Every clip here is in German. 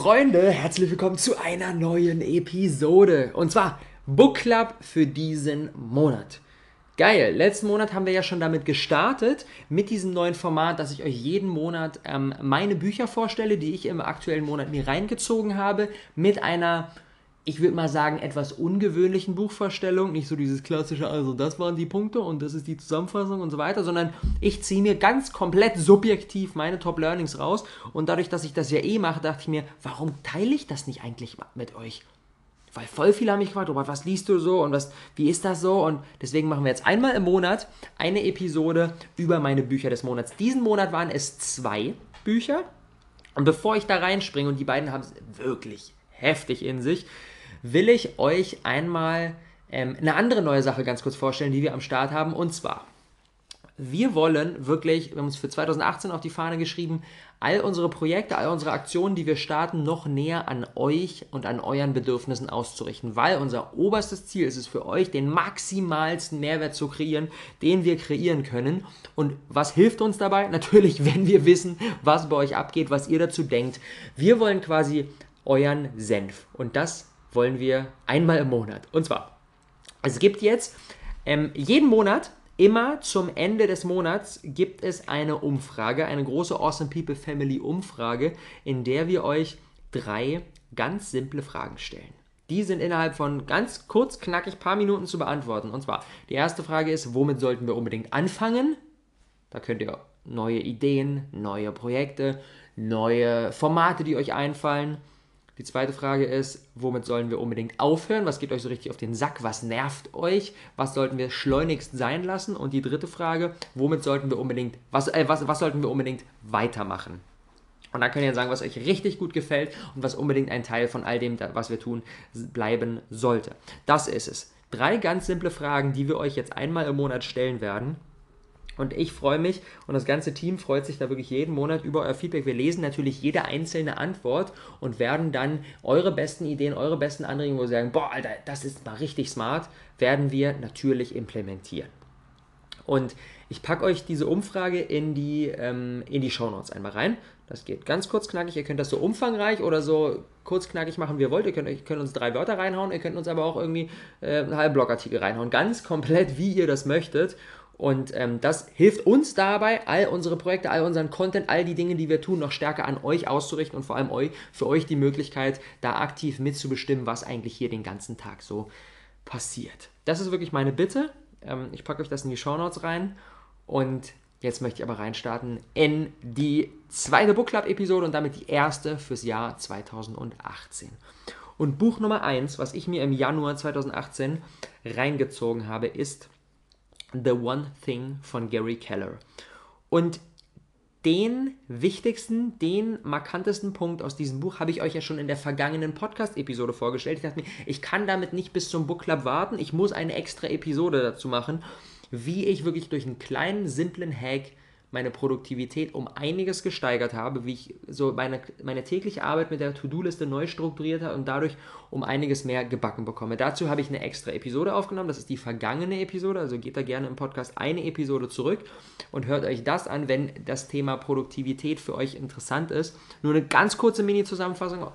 Freunde, herzlich willkommen zu einer neuen Episode. Und zwar Book Club für diesen Monat. Geil, letzten Monat haben wir ja schon damit gestartet, mit diesem neuen Format, dass ich euch jeden Monat ähm, meine Bücher vorstelle, die ich im aktuellen Monat mir reingezogen habe, mit einer ich würde mal sagen, etwas ungewöhnlichen Buchvorstellung. Nicht so dieses klassische, also das waren die Punkte und das ist die Zusammenfassung und so weiter, sondern ich ziehe mir ganz komplett subjektiv meine Top Learnings raus. Und dadurch, dass ich das ja eh mache, dachte ich mir, warum teile ich das nicht eigentlich mit euch? Weil voll viele haben mich gefragt, Robert, was liest du so und was, wie ist das so? Und deswegen machen wir jetzt einmal im Monat eine Episode über meine Bücher des Monats. Diesen Monat waren es zwei Bücher. Und bevor ich da reinspringe, und die beiden haben es wirklich heftig in sich, will ich euch einmal ähm, eine andere neue Sache ganz kurz vorstellen, die wir am Start haben. Und zwar, wir wollen wirklich, wir haben uns für 2018 auf die Fahne geschrieben, all unsere Projekte, all unsere Aktionen, die wir starten, noch näher an euch und an euren Bedürfnissen auszurichten, weil unser oberstes Ziel ist es für euch, den maximalsten Mehrwert zu kreieren, den wir kreieren können. Und was hilft uns dabei? Natürlich, wenn wir wissen, was bei euch abgeht, was ihr dazu denkt. Wir wollen quasi euren Senf. Und das wollen wir einmal im Monat. Und zwar, es gibt jetzt ähm, jeden Monat, immer zum Ende des Monats, gibt es eine Umfrage, eine große Awesome People Family Umfrage, in der wir euch drei ganz simple Fragen stellen. Die sind innerhalb von ganz kurz, knackig, paar Minuten zu beantworten. Und zwar, die erste Frage ist, womit sollten wir unbedingt anfangen? Da könnt ihr neue Ideen, neue Projekte, neue Formate, die euch einfallen, die zweite Frage ist, womit sollen wir unbedingt aufhören? Was geht euch so richtig auf den Sack? Was nervt euch? Was sollten wir schleunigst sein lassen? Und die dritte Frage, womit sollten wir unbedingt, was, äh, was, was sollten wir unbedingt weitermachen? Und dann könnt ihr sagen, was euch richtig gut gefällt und was unbedingt ein Teil von all dem, was wir tun, bleiben sollte. Das ist es. Drei ganz simple Fragen, die wir euch jetzt einmal im Monat stellen werden und ich freue mich und das ganze Team freut sich da wirklich jeden Monat über euer Feedback. Wir lesen natürlich jede einzelne Antwort und werden dann eure besten Ideen, eure besten Anregungen, wo sie sagen, boah, Alter, das ist mal richtig smart, werden wir natürlich implementieren. Und ich packe euch diese Umfrage in die, ähm, in die Shownotes einmal rein. Das geht ganz kurz knackig. Ihr könnt das so umfangreich oder so kurz knackig machen, wie ihr wollt. Ihr könnt, ihr könnt uns drei Wörter reinhauen. Ihr könnt uns aber auch irgendwie äh, einen halben Blogartikel reinhauen. Ganz komplett, wie ihr das möchtet. Und ähm, das hilft uns dabei, all unsere Projekte, all unseren Content, all die Dinge, die wir tun, noch stärker an euch auszurichten und vor allem euch, für euch die Möglichkeit, da aktiv mitzubestimmen, was eigentlich hier den ganzen Tag so passiert. Das ist wirklich meine Bitte. Ähm, ich packe euch das in die Show Notes rein. Und jetzt möchte ich aber reinstarten in die zweite Book Club-Episode und damit die erste fürs Jahr 2018. Und Buch Nummer 1, was ich mir im Januar 2018 reingezogen habe, ist The One Thing von Gary Keller. Und den wichtigsten, den markantesten Punkt aus diesem Buch habe ich euch ja schon in der vergangenen Podcast-Episode vorgestellt. Ich dachte mir, ich kann damit nicht bis zum Book Club warten. Ich muss eine extra Episode dazu machen, wie ich wirklich durch einen kleinen, simplen Hack meine Produktivität um einiges gesteigert habe, wie ich so meine, meine tägliche Arbeit mit der To-Do-Liste neu strukturiert habe und dadurch um einiges mehr gebacken bekomme. Dazu habe ich eine extra Episode aufgenommen, das ist die vergangene Episode, also geht da gerne im Podcast eine Episode zurück und hört euch das an, wenn das Thema Produktivität für euch interessant ist. Nur eine ganz kurze Mini-Zusammenfassung.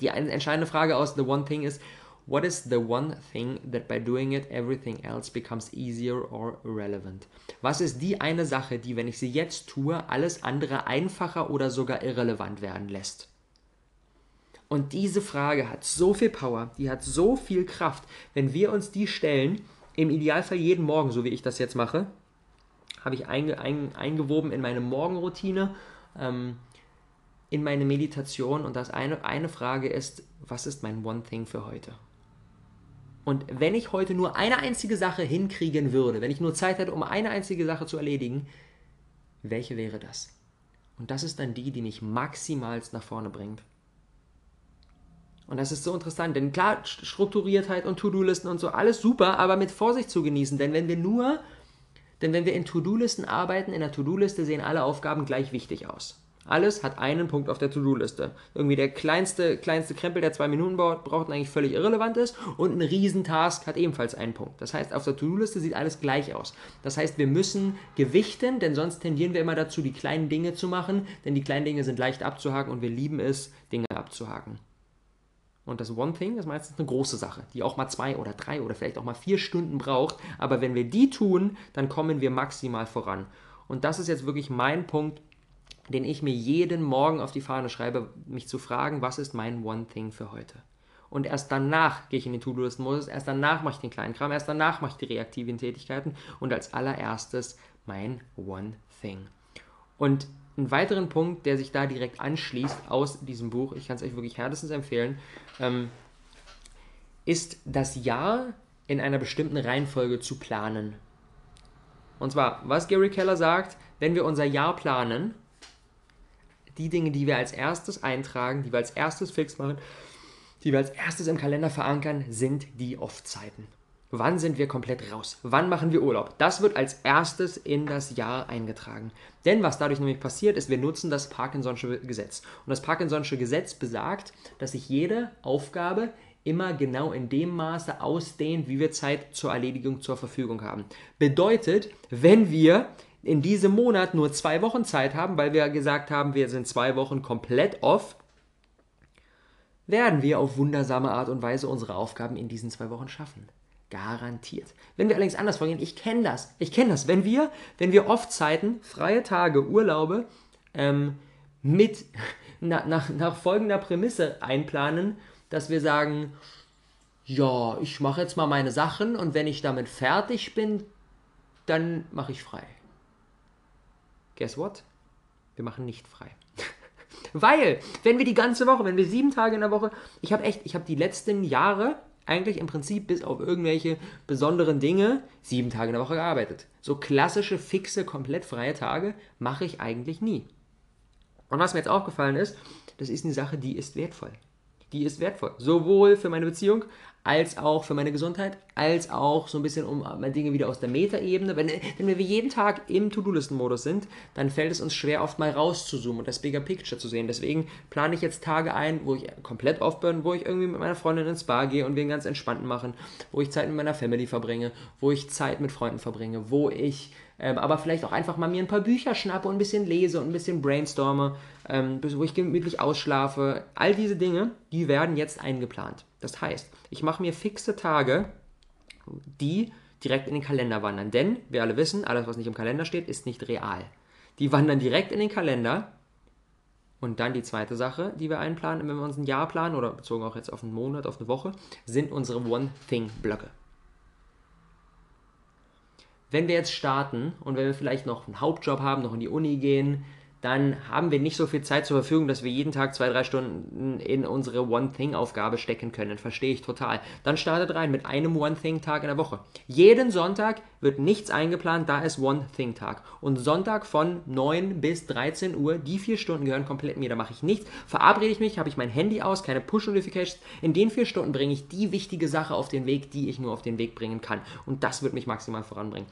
Die entscheidende Frage aus The One Thing ist, What is the one thing that by doing it everything else becomes easier or irrelevant? Was ist die eine Sache, die, wenn ich sie jetzt tue, alles andere einfacher oder sogar irrelevant werden lässt? Und diese Frage hat so viel Power, die hat so viel Kraft. Wenn wir uns die stellen, im Idealfall jeden Morgen, so wie ich das jetzt mache, habe ich einge, ein, eingewoben in meine Morgenroutine, ähm, in meine Meditation. Und das eine, eine Frage ist, was ist mein One Thing für heute? Und wenn ich heute nur eine einzige Sache hinkriegen würde, wenn ich nur Zeit hätte, um eine einzige Sache zu erledigen, welche wäre das? Und das ist dann die, die mich maximalst nach vorne bringt. Und das ist so interessant, denn klar, Strukturiertheit und To-Do-Listen und so, alles super, aber mit Vorsicht zu genießen, denn wenn wir nur, denn wenn wir in To-Do-Listen arbeiten, in der To-Do-Liste sehen alle Aufgaben gleich wichtig aus. Alles hat einen Punkt auf der To-Do-Liste. Irgendwie der kleinste, kleinste Krempel, der zwei Minuten braucht, und eigentlich völlig irrelevant ist. Und ein Riesentask hat ebenfalls einen Punkt. Das heißt, auf der To-Do-Liste sieht alles gleich aus. Das heißt, wir müssen gewichten, denn sonst tendieren wir immer dazu, die kleinen Dinge zu machen. Denn die kleinen Dinge sind leicht abzuhaken und wir lieben es, Dinge abzuhaken. Und das One Thing ist meistens eine große Sache, die auch mal zwei oder drei oder vielleicht auch mal vier Stunden braucht. Aber wenn wir die tun, dann kommen wir maximal voran. Und das ist jetzt wirklich mein Punkt, den ich mir jeden Morgen auf die Fahne schreibe, mich zu fragen, was ist mein One Thing für heute? Und erst danach gehe ich in den To-Do-Listen-Modus, erst danach mache ich den kleinen Kram, erst danach mache ich die reaktiven Tätigkeiten und als allererstes mein One Thing. Und einen weiteren Punkt, der sich da direkt anschließt aus diesem Buch, ich kann es euch wirklich herzlich empfehlen, ähm, ist das Jahr in einer bestimmten Reihenfolge zu planen. Und zwar, was Gary Keller sagt, wenn wir unser Jahr planen, die Dinge, die wir als erstes eintragen, die wir als erstes fix machen, die wir als erstes im Kalender verankern, sind die Off-Zeiten. Wann sind wir komplett raus? Wann machen wir Urlaub? Das wird als erstes in das Jahr eingetragen. Denn was dadurch nämlich passiert ist, wir nutzen das Parkinson'sche Gesetz. Und das Parkinson'sche Gesetz besagt, dass sich jede Aufgabe immer genau in dem Maße ausdehnt, wie wir Zeit zur Erledigung zur Verfügung haben. Bedeutet, wenn wir in diesem Monat nur zwei Wochen Zeit haben, weil wir gesagt haben, wir sind zwei Wochen komplett off, werden wir auf wundersame Art und Weise unsere Aufgaben in diesen zwei Wochen schaffen. Garantiert. Wenn wir allerdings anders vorgehen, ich kenne das, ich kenne das, wenn wir, wenn wir oft Zeiten, freie Tage, Urlaube ähm, mit na, nach, nach folgender Prämisse einplanen, dass wir sagen, ja, ich mache jetzt mal meine Sachen und wenn ich damit fertig bin, dann mache ich frei. Guess what? Wir machen nicht frei. Weil, wenn wir die ganze Woche, wenn wir sieben Tage in der Woche, ich habe echt, ich habe die letzten Jahre eigentlich im Prinzip bis auf irgendwelche besonderen Dinge sieben Tage in der Woche gearbeitet. So klassische, fixe, komplett freie Tage mache ich eigentlich nie. Und was mir jetzt aufgefallen ist, das ist eine Sache, die ist wertvoll. Die ist wertvoll. Sowohl für meine Beziehung als auch für meine Gesundheit, als auch so ein bisschen um Dinge wieder aus der Metaebene. Wenn, wenn wir jeden Tag im To-Do-Listen-Modus sind, dann fällt es uns schwer, oft mal rauszuzoomen und das Bigger Picture zu sehen. Deswegen plane ich jetzt Tage ein, wo ich komplett bin, wo ich irgendwie mit meiner Freundin ins Bar gehe und wir einen ganz entspannten machen, wo ich Zeit mit meiner Family verbringe, wo ich Zeit mit Freunden verbringe, wo ich ähm, aber vielleicht auch einfach mal mir ein paar Bücher schnappe und ein bisschen lese und ein bisschen brainstorme, ähm, wo ich gemütlich ausschlafe. All diese Dinge, die werden jetzt eingeplant. Das heißt, ich mache mir fixe Tage, die direkt in den Kalender wandern. Denn wir alle wissen, alles, was nicht im Kalender steht, ist nicht real. Die wandern direkt in den Kalender. Und dann die zweite Sache, die wir einplanen, wenn wir uns ein Jahr planen oder bezogen auch jetzt auf einen Monat, auf eine Woche, sind unsere One-Thing-Blöcke wenn wir jetzt starten und wenn wir vielleicht noch einen Hauptjob haben, noch in die Uni gehen, dann haben wir nicht so viel Zeit zur Verfügung, dass wir jeden Tag zwei, drei Stunden in unsere One-Thing-Aufgabe stecken können. Verstehe ich total. Dann startet rein mit einem One-Thing-Tag in der Woche. Jeden Sonntag wird nichts eingeplant, da ist One-Thing-Tag. Und Sonntag von 9 bis 13 Uhr, die vier Stunden gehören komplett mir. Da mache ich nichts. Verabrede ich mich, habe ich mein Handy aus, keine Push-Notifications. In den vier Stunden bringe ich die wichtige Sache auf den Weg, die ich nur auf den Weg bringen kann. Und das wird mich maximal voranbringen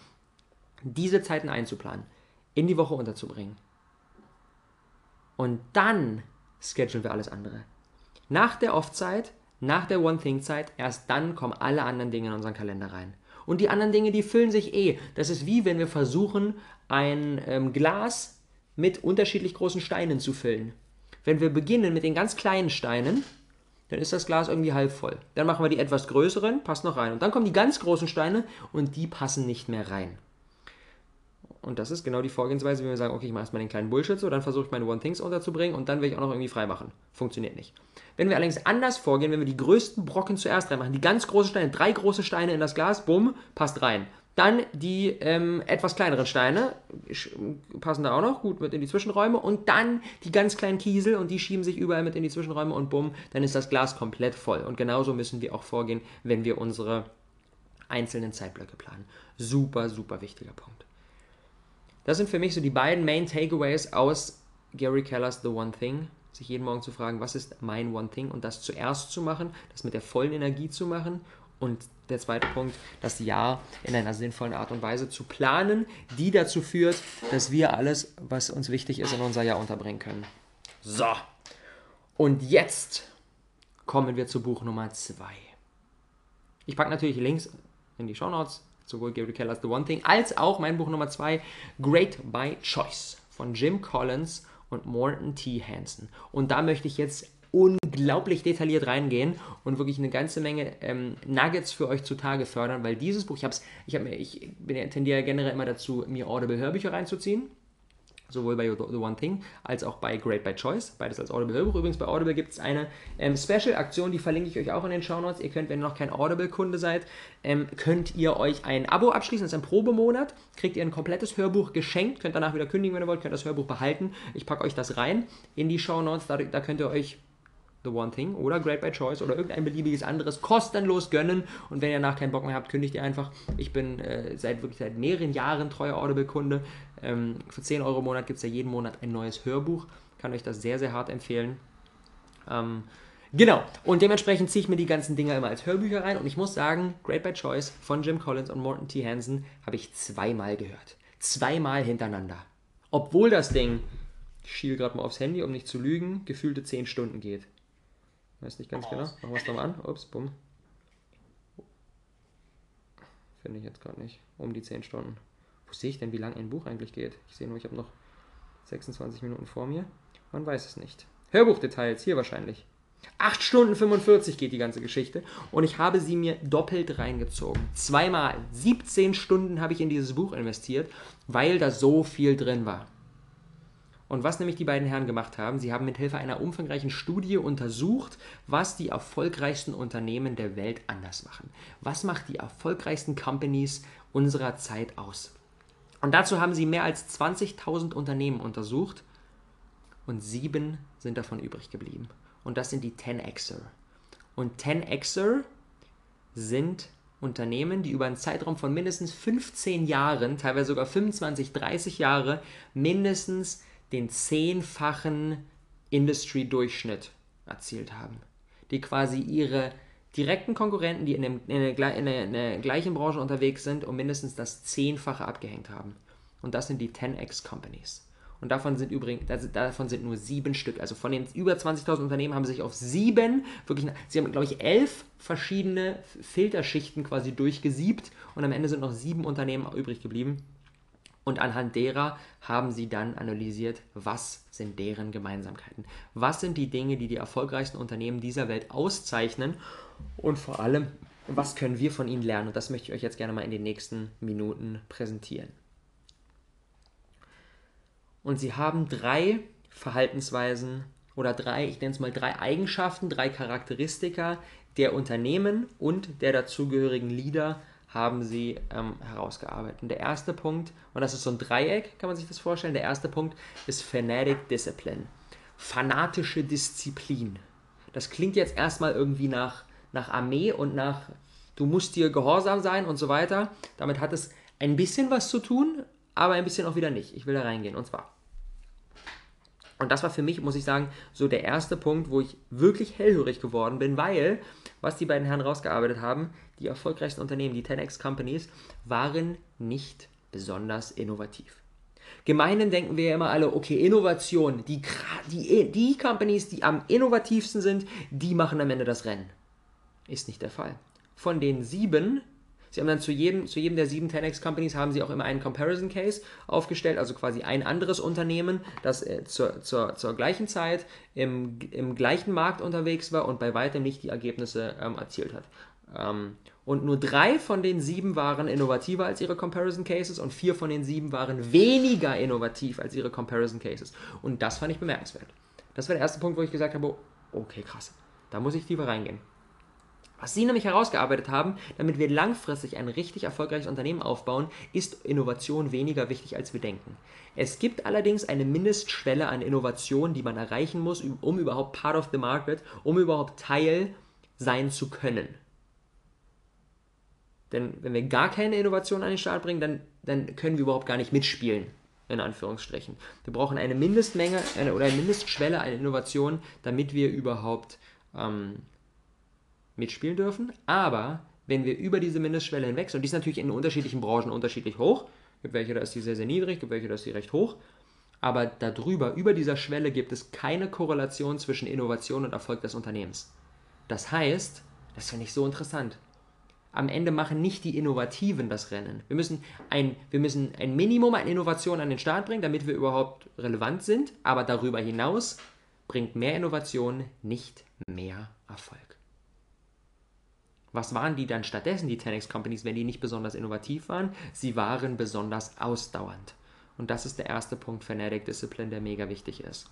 diese Zeiten einzuplanen, in die Woche unterzubringen. Und dann schedulen wir alles andere. Nach der Off-Zeit, nach der One-Thing-Zeit, erst dann kommen alle anderen Dinge in unseren Kalender rein. Und die anderen Dinge, die füllen sich eh. Das ist wie wenn wir versuchen, ein ähm, Glas mit unterschiedlich großen Steinen zu füllen. Wenn wir beginnen mit den ganz kleinen Steinen, dann ist das Glas irgendwie halb voll. Dann machen wir die etwas größeren, passt noch rein. Und dann kommen die ganz großen Steine und die passen nicht mehr rein. Und das ist genau die Vorgehensweise, wenn wir sagen, okay, ich mache erstmal den kleinen Bullshit so, dann versuche ich meine One-Things unterzubringen und dann will ich auch noch irgendwie frei machen. Funktioniert nicht. Wenn wir allerdings anders vorgehen, wenn wir die größten Brocken zuerst reinmachen, die ganz großen Steine, drei große Steine in das Glas, bumm, passt rein. Dann die ähm, etwas kleineren Steine passen da auch noch gut mit in die Zwischenräume und dann die ganz kleinen Kiesel und die schieben sich überall mit in die Zwischenräume und bumm, dann ist das Glas komplett voll. Und genauso müssen wir auch vorgehen, wenn wir unsere einzelnen Zeitblöcke planen. Super, super wichtiger Punkt. Das sind für mich so die beiden Main Takeaways aus Gary Kellers The One Thing. Sich jeden Morgen zu fragen, was ist mein One Thing und das zuerst zu machen, das mit der vollen Energie zu machen Und der zweite Punkt, das Jahr in einer sinnvollen Art und Weise zu planen, die dazu führt, dass wir alles, was uns wichtig ist, in unser Jahr unterbringen können. So. Und jetzt kommen wir zu Buch Nummer 2. Ich packe natürlich Links in die Show Notes, sowohl Gary Keller's The One Thing, als auch mein Buch Nummer 2, Great by Choice von Jim Collins und Morton T. Hansen. Und da möchte ich jetzt unglaublich detailliert reingehen und wirklich eine ganze Menge ähm, Nuggets für euch zutage fördern, weil dieses Buch, ich hab's, ich habe ich bin, tendiere generell immer dazu, mir Audible Hörbücher reinzuziehen sowohl bei The One Thing als auch bei Great by Choice, beides als Audible Hörbuch. Übrigens bei Audible gibt es eine ähm, Special-Aktion, die verlinke ich euch auch in den Show Notes. Ihr könnt, wenn ihr noch kein Audible-Kunde seid, ähm, könnt ihr euch ein Abo abschließen, das ist ein Probemonat, kriegt ihr ein komplettes Hörbuch geschenkt, könnt danach wieder kündigen, wenn ihr wollt, könnt das Hörbuch behalten. Ich packe euch das rein in die Show Notes, da, da könnt ihr euch The One Thing oder Great by Choice oder irgendein beliebiges anderes kostenlos gönnen. Und wenn ihr nach keinen Bock mehr habt, kündigt ihr einfach. Ich bin äh, seit wirklich seit mehreren Jahren treuer Audible-Kunde. Ähm, für 10 Euro im Monat gibt es ja jeden Monat ein neues Hörbuch. Kann euch das sehr, sehr hart empfehlen. Ähm, genau, und dementsprechend ziehe ich mir die ganzen Dinger immer als Hörbücher rein. Und ich muss sagen, Great by Choice von Jim Collins und Morton T. Hansen habe ich zweimal gehört. Zweimal hintereinander. Obwohl das Ding, ich schiele gerade mal aufs Handy, um nicht zu lügen, gefühlte 10 Stunden geht. Weiß nicht ganz genau. Machen wir es nochmal an. Ups, bumm. Finde ich jetzt gerade nicht. Um die 10 Stunden. Wo sehe ich denn, wie lang ein Buch eigentlich geht? Ich sehe nur, ich habe noch 26 Minuten vor mir. Man weiß es nicht. Hörbuchdetails, hier wahrscheinlich. 8 Stunden 45 geht die ganze Geschichte und ich habe sie mir doppelt reingezogen. Zweimal. 17 Stunden habe ich in dieses Buch investiert, weil da so viel drin war. Und was nämlich die beiden Herren gemacht haben, sie haben mit Hilfe einer umfangreichen Studie untersucht, was die erfolgreichsten Unternehmen der Welt anders machen. Was macht die erfolgreichsten Companies unserer Zeit aus? Und dazu haben sie mehr als 20.000 Unternehmen untersucht und sieben sind davon übrig geblieben. Und das sind die 10Xer. Und 10Xer sind Unternehmen, die über einen Zeitraum von mindestens 15 Jahren, teilweise sogar 25, 30 Jahre, mindestens den zehnfachen Industry-Durchschnitt erzielt haben. Die quasi ihre direkten Konkurrenten, die in, dem, in, der, in, der, in, der, gleichen Branche unterwegs sind, um mindestens das Zehnfache abgehängt haben. Und das sind die 10x Companies. Und davon sind übrigens, davon sind nur sieben Stück. Also von den über 20.000 Unternehmen haben sich auf sieben, wirklich, sie haben, glaube ich, elf verschiedene Filterschichten quasi durchgesiebt und am Ende sind noch sieben Unternehmen übrig geblieben. Und anhand derer haben sie dann analysiert, was sind deren Gemeinsamkeiten. Was sind die Dinge, die die erfolgreichsten Unternehmen dieser Welt auszeichnen und vor allem, was können wir von ihnen lernen? Und das möchte ich euch jetzt gerne mal in den nächsten Minuten präsentieren. Und sie haben drei Verhaltensweisen oder drei, ich nenne es mal drei Eigenschaften, drei Charakteristika der Unternehmen und der dazugehörigen Leader haben sie ähm, herausgearbeitet. Und der erste Punkt, und das ist so ein Dreieck, kann man sich das vorstellen, der erste Punkt ist Fanatic Discipline. Fanatische Disziplin. Das klingt jetzt erstmal irgendwie nach, nach Armee und nach, du musst dir gehorsam sein und so weiter. Damit hat es ein bisschen was zu tun, aber ein bisschen auch wieder nicht. Ich will da reingehen. Und zwar, und das war für mich, muss ich sagen, so der erste Punkt, wo ich wirklich hellhörig geworden bin, weil, was die beiden Herren rausgearbeitet haben, die erfolgreichsten Unternehmen, die 10x Companies, waren nicht besonders innovativ. Gemeinen denken wir ja immer alle, okay, Innovation, die, die, die Companies, die am innovativsten sind, die machen am Ende das Rennen. Ist nicht der Fall. Von den sieben, sie haben dann zu jedem, zu jedem der sieben 10x Companies haben sie auch immer einen Comparison Case aufgestellt, also quasi ein anderes Unternehmen, das äh, zur, zur, zur gleichen Zeit im, im gleichen Markt unterwegs war und bei weitem nicht die Ergebnisse ähm, erzielt hat. Ähm, und nur drei von den sieben waren innovativer als ihre Comparison Cases und vier von den sieben waren weniger innovativ als ihre Comparison Cases. Und das fand ich bemerkenswert. Das war der erste Punkt, wo ich gesagt habe, okay, krass, da muss ich tiefer reingehen. Was Sie nämlich herausgearbeitet haben, damit wir langfristig ein richtig erfolgreiches Unternehmen aufbauen, ist Innovation weniger wichtig, als wir denken. Es gibt allerdings eine Mindestschwelle an Innovation, die man erreichen muss, um überhaupt Part of the Market, um überhaupt Teil sein zu können. Denn wenn wir gar keine Innovation an den Start bringen, dann, dann können wir überhaupt gar nicht mitspielen, in Anführungsstrichen. Wir brauchen eine Mindestmenge eine, oder eine Mindestschwelle an Innovation, damit wir überhaupt ähm, mitspielen dürfen. Aber wenn wir über diese Mindestschwelle hinweg sind, und die ist natürlich in unterschiedlichen Branchen unterschiedlich hoch, gibt welche, da ist die sehr, sehr niedrig, gibt welche, da ist die recht hoch, aber darüber, über dieser Schwelle gibt es keine Korrelation zwischen Innovation und Erfolg des Unternehmens. Das heißt, das finde ich so interessant, am Ende machen nicht die Innovativen das Rennen. Wir müssen ein, wir müssen ein Minimum an Innovation an den Start bringen, damit wir überhaupt relevant sind, aber darüber hinaus bringt mehr Innovation nicht mehr Erfolg. Was waren die dann stattdessen, die 10x Companies, wenn die nicht besonders innovativ waren? Sie waren besonders ausdauernd. Und das ist der erste Punkt Fanatic Discipline, der mega wichtig ist.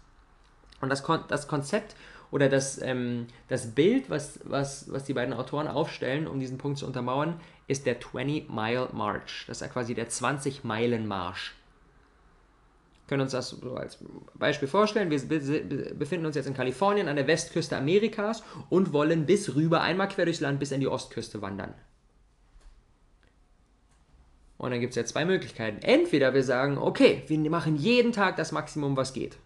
Und das, Kon das Konzept oder das, ähm, das Bild, was, was, was die beiden Autoren aufstellen, um diesen Punkt zu untermauern, ist der 20-Mile March. Das ist ja quasi der 20-Meilen-Marsch. Wir können uns das so als Beispiel vorstellen. Wir befinden uns jetzt in Kalifornien an der Westküste Amerikas und wollen bis rüber einmal quer durchs Land bis in die Ostküste wandern. Und dann gibt es ja zwei Möglichkeiten. Entweder wir sagen, okay, wir machen jeden Tag das Maximum, was geht.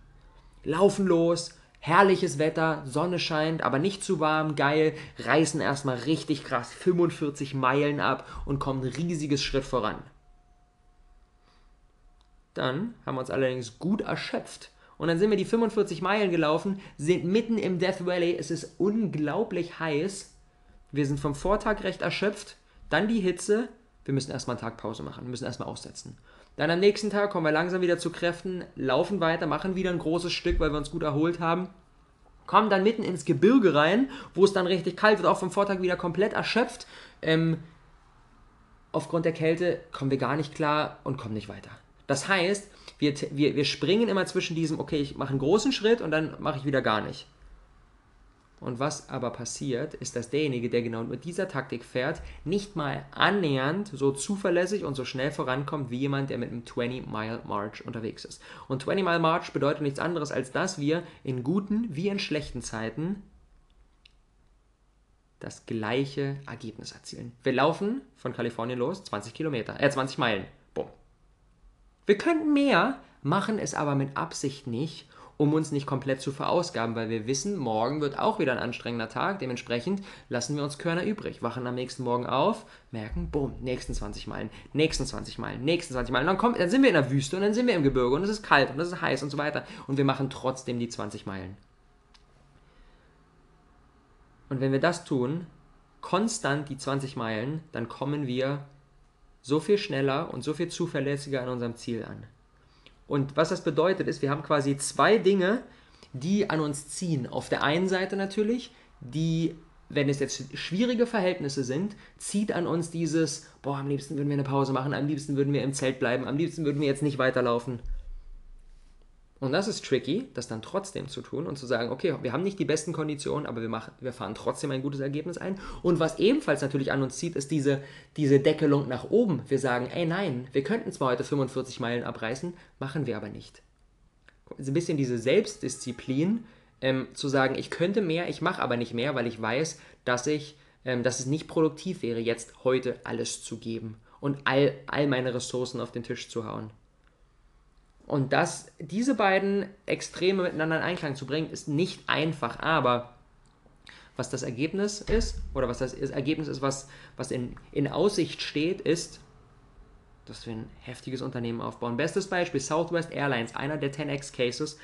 Laufen los, herrliches Wetter, Sonne scheint, aber nicht zu warm, geil, reißen erstmal richtig krass 45 Meilen ab und kommen ein riesiges Schritt voran. Dann haben wir uns allerdings gut erschöpft. Und dann sind wir die 45 Meilen gelaufen, sind mitten im Death Valley, es ist unglaublich heiß. Wir sind vom Vortag recht erschöpft, dann die Hitze, wir müssen erstmal einen Tag Pause machen, wir müssen erstmal aussetzen. Dann am nächsten Tag kommen wir langsam wieder zu Kräften, laufen weiter, machen wieder ein großes Stück, weil wir uns gut erholt haben. Kommen dann mitten ins Gebirge rein, wo es dann richtig kalt wird, auch vom Vortag wieder komplett erschöpft. Ähm, aufgrund der Kälte kommen wir gar nicht klar und kommen nicht weiter. Das heißt, wir, wir, wir springen immer zwischen diesem, okay, ich mache einen großen Schritt und dann mache ich wieder gar nicht. Und was aber passiert, ist, dass derjenige, der genau mit dieser Taktik fährt, nicht mal annähernd so zuverlässig und so schnell vorankommt wie jemand, der mit einem 20-Mile-March unterwegs ist. Und 20-Mile-March bedeutet nichts anderes, als dass wir in guten wie in schlechten Zeiten das gleiche Ergebnis erzielen. Wir laufen von Kalifornien los 20 Kilometer, äh 20 Meilen. Bumm. Wir könnten mehr, machen es aber mit Absicht nicht um uns nicht komplett zu verausgaben, weil wir wissen, morgen wird auch wieder ein anstrengender Tag. Dementsprechend lassen wir uns Körner übrig, wachen am nächsten Morgen auf, merken, bumm, nächsten 20 Meilen, nächsten 20 Meilen, nächsten 20 Meilen. Und dann, kommt, dann sind wir in der Wüste und dann sind wir im Gebirge und es ist kalt und es ist heiß und so weiter. Und wir machen trotzdem die 20 Meilen. Und wenn wir das tun, konstant die 20 Meilen, dann kommen wir so viel schneller und so viel zuverlässiger an unserem Ziel an. Und was das bedeutet, ist, wir haben quasi zwei Dinge, die an uns ziehen. Auf der einen Seite natürlich, die, wenn es jetzt schwierige Verhältnisse sind, zieht an uns dieses, boah, am liebsten würden wir eine Pause machen, am liebsten würden wir im Zelt bleiben, am liebsten würden wir jetzt nicht weiterlaufen. Und das ist tricky, das dann trotzdem zu tun und zu sagen, okay, wir haben nicht die besten Konditionen, aber wir, machen, wir fahren trotzdem ein gutes Ergebnis ein. Und was ebenfalls natürlich an uns zieht, ist diese, diese Deckelung nach oben. Wir sagen, ey nein, wir könnten zwar heute 45 Meilen abreißen, machen wir aber nicht. Ein bisschen diese Selbstdisziplin, ähm, zu sagen, ich könnte mehr, ich mache aber nicht mehr, weil ich weiß, dass ich, ähm, dass es nicht produktiv wäre, jetzt heute alles zu geben und all, all meine Ressourcen auf den Tisch zu hauen. Und das, diese beiden Extreme miteinander in Einklang zu bringen, ist nicht einfach, aber was das Ergebnis ist, oder was das Ergebnis ist, was, was in, in Aussicht steht, ist, dass wir ein heftiges Unternehmen aufbauen. Bestes Beispiel, Southwest Airlines, einer der 10x Cases.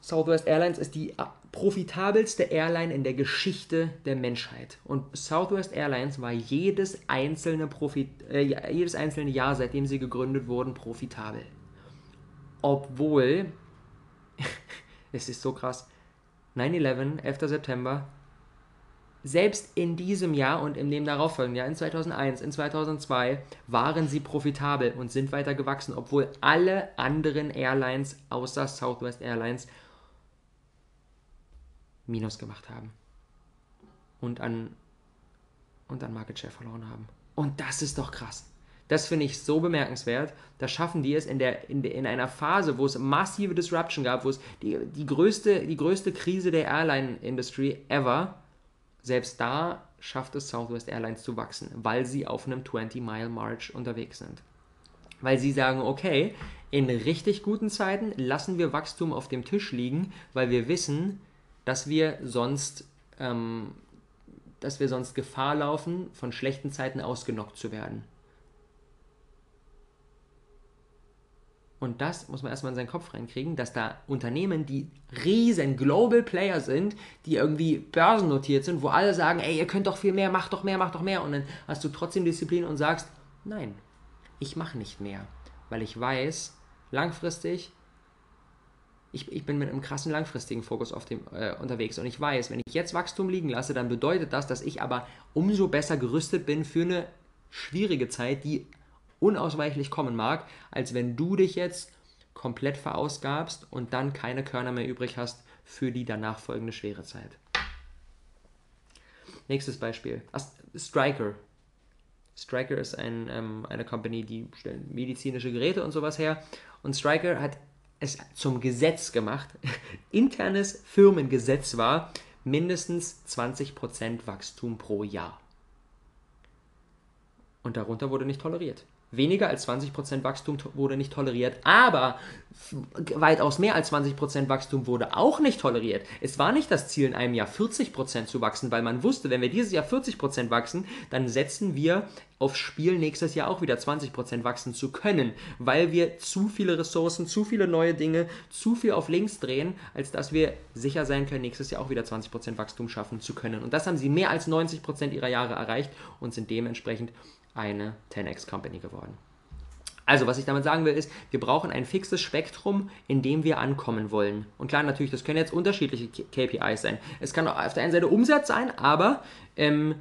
Southwest Airlines ist die profitabelste Airline in der Geschichte der Menschheit. Und Southwest Airlines war jedes einzelne, Profit, äh, jedes einzelne Jahr, seitdem sie gegründet wurden, profitabel obwohl, es ist so krass, 9-11, 11. September, selbst in diesem Jahr und in dem darauffolgenden Jahr, in 2001, in 2002, waren sie profitabel und sind weiter gewachsen, obwohl alle anderen Airlines außer Southwest Airlines Minus gemacht haben und an, und an Market Share verloren haben. Und das ist doch krass. Das finde ich so bemerkenswert. Da schaffen die es in, der, in, in einer Phase, wo es massive Disruption gab, wo es die, die, größte, die größte Krise der Airline-Industry ever, selbst da schafft es Southwest Airlines zu wachsen, weil sie auf einem 20-Mile-March unterwegs sind. Weil sie sagen, okay, in richtig guten Zeiten lassen wir Wachstum auf dem Tisch liegen, weil wir wissen, dass wir sonst ähm, dass wir sonst Gefahr laufen, von schlechten Zeiten ausgenockt zu werden. Und das muss man erstmal in seinen Kopf reinkriegen, dass da Unternehmen, die riesen Global Player sind, die irgendwie börsennotiert sind, wo alle sagen, ey, ihr könnt doch viel mehr, macht doch mehr, macht doch mehr. Und dann hast du trotzdem Disziplin und sagst, nein, ich mache nicht mehr. Weil ich weiß, langfristig, ich, ich bin mit einem krassen langfristigen Fokus auf dem, äh, unterwegs. Und ich weiß, wenn ich jetzt Wachstum liegen lasse, dann bedeutet das, dass ich aber umso besser gerüstet bin für eine schwierige Zeit, die unausweichlich kommen mag, als wenn du dich jetzt komplett verausgabst und dann keine Körner mehr übrig hast für die danach folgende schwere Zeit. Nächstes Beispiel. Striker. Striker ist ein, ähm, eine Company, die stellen medizinische Geräte und sowas her. Und Striker hat es zum Gesetz gemacht, internes Firmengesetz war, mindestens 20% Wachstum pro Jahr. Und darunter wurde nicht toleriert. Weniger als 20% Wachstum wurde nicht toleriert, aber weitaus mehr als 20% Wachstum wurde auch nicht toleriert. Es war nicht das Ziel, in einem Jahr 40% zu wachsen, weil man wusste, wenn wir dieses Jahr 40% wachsen, dann setzen wir aufs Spiel, nächstes Jahr auch wieder 20% wachsen zu können, weil wir zu viele Ressourcen, zu viele neue Dinge, zu viel auf links drehen, als dass wir sicher sein können, nächstes Jahr auch wieder 20% Wachstum schaffen zu können. Und das haben sie mehr als 90% ihrer Jahre erreicht und sind dementsprechend eine 10x Company geworden. Also, was ich damit sagen will, ist, wir brauchen ein fixes Spektrum, in dem wir ankommen wollen. Und klar, natürlich, das können jetzt unterschiedliche KPIs sein. Es kann auf der einen Seite Umsatz sein, aber ähm,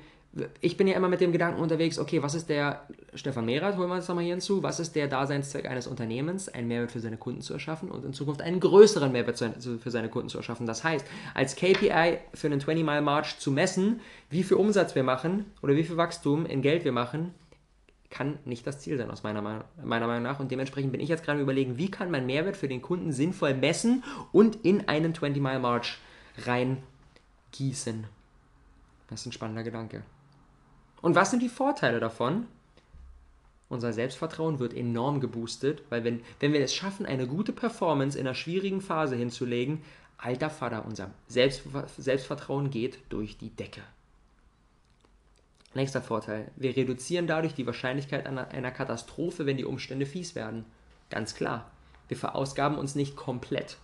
ich bin ja immer mit dem Gedanken unterwegs, okay, was ist der, Stefan Mehrath, holen wir uns nochmal hier hinzu, was ist der Daseinszweck eines Unternehmens, einen Mehrwert für seine Kunden zu erschaffen und in Zukunft einen größeren Mehrwert für seine Kunden zu erschaffen. Das heißt, als KPI für einen 20-Mile-March zu messen, wie viel Umsatz wir machen oder wie viel Wachstum in Geld wir machen, kann nicht das Ziel sein, aus meiner, meiner Meinung nach. Und dementsprechend bin ich jetzt gerade überlegen, wie kann mein Mehrwert für den Kunden sinnvoll messen und in einen 20-Mile-March reingießen. Das ist ein spannender Gedanke. Und was sind die Vorteile davon? Unser Selbstvertrauen wird enorm geboostet, weil wenn, wenn wir es schaffen, eine gute Performance in einer schwierigen Phase hinzulegen, alter Vater, unser Selbst, Selbstvertrauen geht durch die Decke. Nächster Vorteil. Wir reduzieren dadurch die Wahrscheinlichkeit einer Katastrophe, wenn die Umstände fies werden. Ganz klar. Wir verausgaben uns nicht komplett.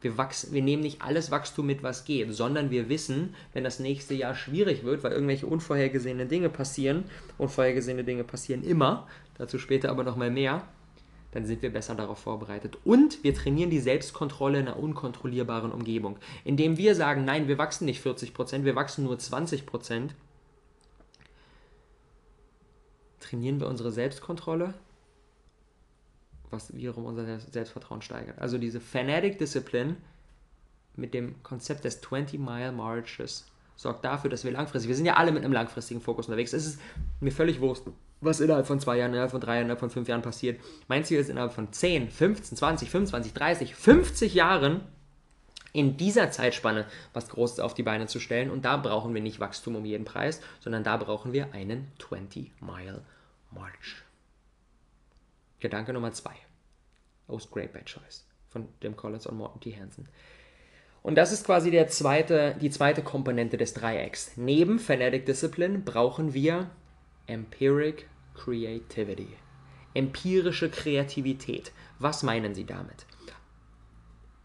Wir, wachsen, wir nehmen nicht alles Wachstum mit, was geht, sondern wir wissen, wenn das nächste Jahr schwierig wird, weil irgendwelche unvorhergesehene Dinge passieren, unvorhergesehene Dinge passieren immer, dazu später aber nochmal mehr, dann sind wir besser darauf vorbereitet. Und wir trainieren die Selbstkontrolle in einer unkontrollierbaren Umgebung. Indem wir sagen, nein, wir wachsen nicht 40%, wir wachsen nur 20%, trainieren wir unsere Selbstkontrolle, was wiederum unser Selbstvertrauen steigert. Also diese Fanatic Discipline mit dem Konzept des 20-Mile Marches sorgt dafür, dass wir langfristig, wir sind ja alle mit einem langfristigen Fokus unterwegs. Es ist mir völlig wurscht, was innerhalb von zwei Jahren, innerhalb von drei Jahren, innerhalb von fünf Jahren passiert. Mein Ziel ist innerhalb von 10, 15, 20, 25, 30, 50 Jahren in dieser Zeitspanne was Großes auf die Beine zu stellen. Und da brauchen wir nicht Wachstum um jeden Preis, sondern da brauchen wir einen 20-Mile March. Gedanke Nummer zwei. Aus Great Bad Choice von Jim Collins und Morton T. Hansen. Und das ist quasi der zweite, die zweite Komponente des Dreiecks. Neben Fanatic Discipline brauchen wir Empiric Creativity. Empirische Kreativität. Was meinen Sie damit?